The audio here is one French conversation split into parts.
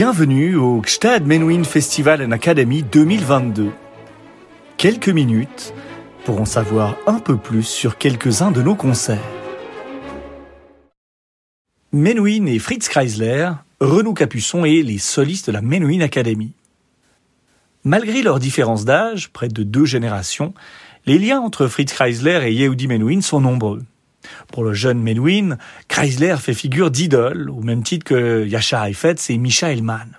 Bienvenue au Gstad Menuhin Festival and Academy 2022. Quelques minutes pour en savoir un peu plus sur quelques-uns de nos concerts. Menuhin et Fritz Kreisler, Renaud Capuçon et les solistes de la Menuhin Academy. Malgré leurs différences d'âge, près de deux générations, les liens entre Fritz Kreisler et Yehudi Menuhin sont nombreux. Pour le jeune Menuhin, Kreisler fait figure d'idole, au même titre que Yasha Heifetz et Misha Hellman.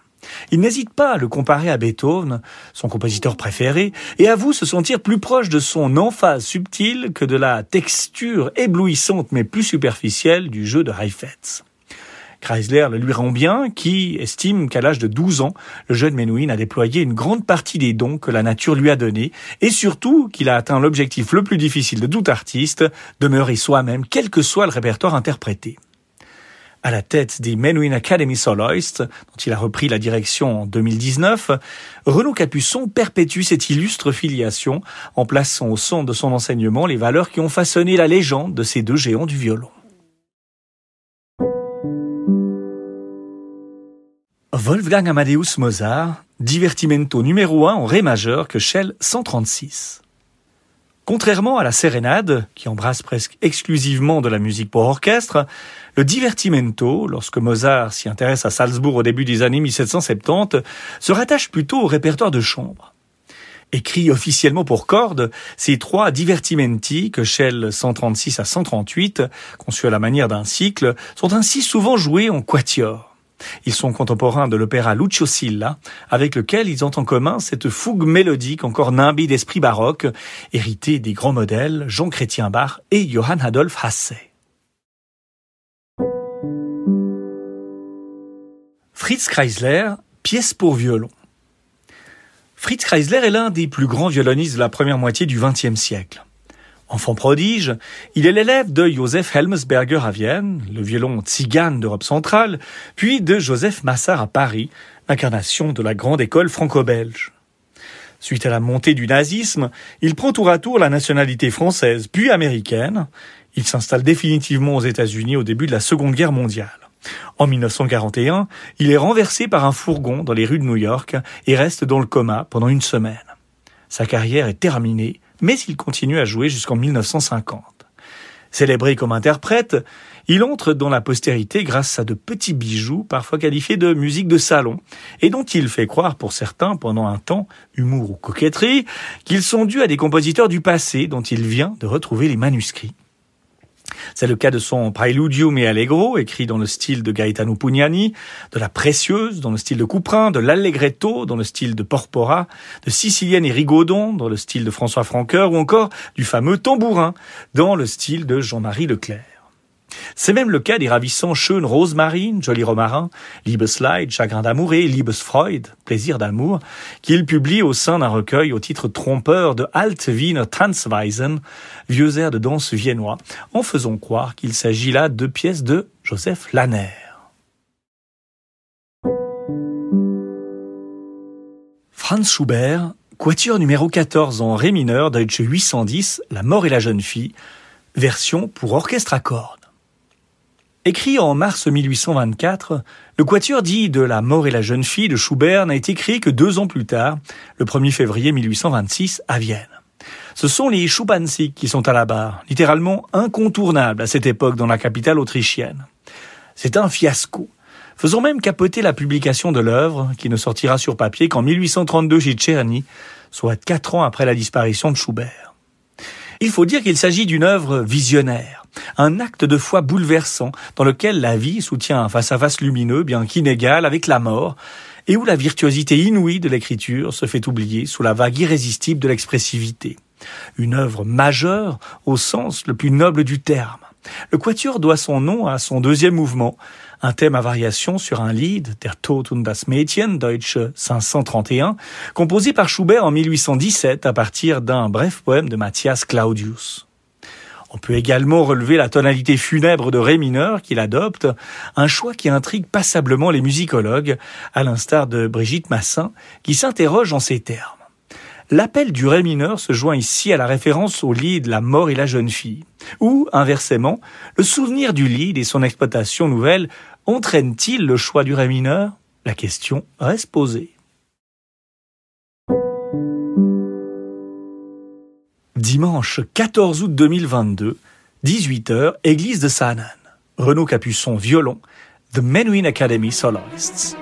Il n'hésite pas à le comparer à Beethoven, son compositeur préféré, et avoue se sentir plus proche de son emphase subtile que de la texture éblouissante mais plus superficielle du jeu de Heifetz. Chrysler le lui rend bien, qui estime qu'à l'âge de 12 ans, le jeune Menuhin a déployé une grande partie des dons que la nature lui a donnés, et surtout qu'il a atteint l'objectif le plus difficile de tout artiste, demeurer soi-même, quel que soit le répertoire interprété. À la tête des Menuhin Academy Soloists, dont il a repris la direction en 2019, Renaud Capuçon perpétue cette illustre filiation en plaçant au centre de son enseignement les valeurs qui ont façonné la légende de ces deux géants du violon. Wolfgang Amadeus Mozart, divertimento numéro 1 en ré majeur que Shell 136. Contrairement à la sérénade, qui embrasse presque exclusivement de la musique pour orchestre, le divertimento, lorsque Mozart s'y intéresse à Salzbourg au début des années 1770, se rattache plutôt au répertoire de chambre. Écrit officiellement pour cordes, ces trois divertimenti, que Shell 136 à 138, conçus à la manière d'un cycle, sont ainsi souvent joués en quatuor. Ils sont contemporains de l'opéra Lucio Silla, avec lequel ils ont en commun cette fougue mélodique encore nimbée d'esprit baroque, héritée des grands modèles Jean Chrétien Bach et Johann Adolf Hasse. Fritz Kreisler, pièce pour violon. Fritz Kreisler est l'un des plus grands violonistes de la première moitié du XXe siècle. Enfant prodige, il est l'élève de Joseph Helmsberger à Vienne, le violon tzigane d'Europe centrale, puis de Joseph Massard à Paris, incarnation de la grande école franco-belge. Suite à la montée du nazisme, il prend tour à tour la nationalité française puis américaine. Il s'installe définitivement aux États-Unis au début de la Seconde Guerre mondiale. En 1941, il est renversé par un fourgon dans les rues de New York et reste dans le coma pendant une semaine. Sa carrière est terminée mais il continue à jouer jusqu'en 1950. Célébré comme interprète, il entre dans la postérité grâce à de petits bijoux, parfois qualifiés de musique de salon, et dont il fait croire pour certains pendant un temps, humour ou coquetterie, qu'ils sont dus à des compositeurs du passé dont il vient de retrouver les manuscrits. C'est le cas de son Praeludium et Allegro, écrit dans le style de Gaetano Pugnani, de la Précieuse, dans le style de Couperin, de l'Allegretto, dans le style de Porpora, de Sicilienne et Rigaudon, dans le style de François Francoeur, ou encore du fameux Tambourin, dans le style de Jean-Marie Leclerc. C'est même le cas des ravissants Schön Rosemarine, Joli Romarin, Liebesleid, Chagrin d'amour et Liebesfreud, Plaisir d'amour, qu'il publie au sein d'un recueil au titre trompeur de Alt Wiener Tanzweisen, vieux air de danse viennois, en faisant croire qu'il s'agit là de pièces de Joseph Lanner. Franz Schubert, quatuor numéro 14 en ré mineur, Deutsche 810, La mort et la jeune fille, version pour orchestre à cordes. Écrit en mars 1824, le quatuor dit de La mort et la jeune fille de Schubert n'a été créé que deux ans plus tard, le 1er février 1826, à Vienne. Ce sont les Schubanzig qui sont à la barre, littéralement incontournables à cette époque dans la capitale autrichienne. C'est un fiasco, faisant même capoter la publication de l'œuvre, qui ne sortira sur papier qu'en 1832 chez Czerny, soit quatre ans après la disparition de Schubert. Il faut dire qu'il s'agit d'une œuvre visionnaire un acte de foi bouleversant dans lequel la vie soutient un face-à-face lumineux, bien qu'inégal, avec la mort, et où la virtuosité inouïe de l'écriture se fait oublier sous la vague irrésistible de l'expressivité. Une œuvre majeure au sens le plus noble du terme. Le quatuor doit son nom à son deuxième mouvement, un thème à variation sur un Lied, Der Tod und das Mädchen, Deutsche 531, composé par Schubert en 1817 à partir d'un bref poème de Matthias Claudius. On peut également relever la tonalité funèbre de Ré mineur qu'il adopte, un choix qui intrigue passablement les musicologues, à l'instar de Brigitte Massin, qui s'interroge en ces termes. L'appel du Ré mineur se joint ici à la référence au lead La mort et la jeune fille, ou, inversement, le souvenir du lead et son exploitation nouvelle entraîne-t-il le choix du Ré mineur? La question reste posée. Dimanche 14 août 2022, 18h, église de Sanan. Renaud Capuçon, violon, The Menuhin Academy Soloists.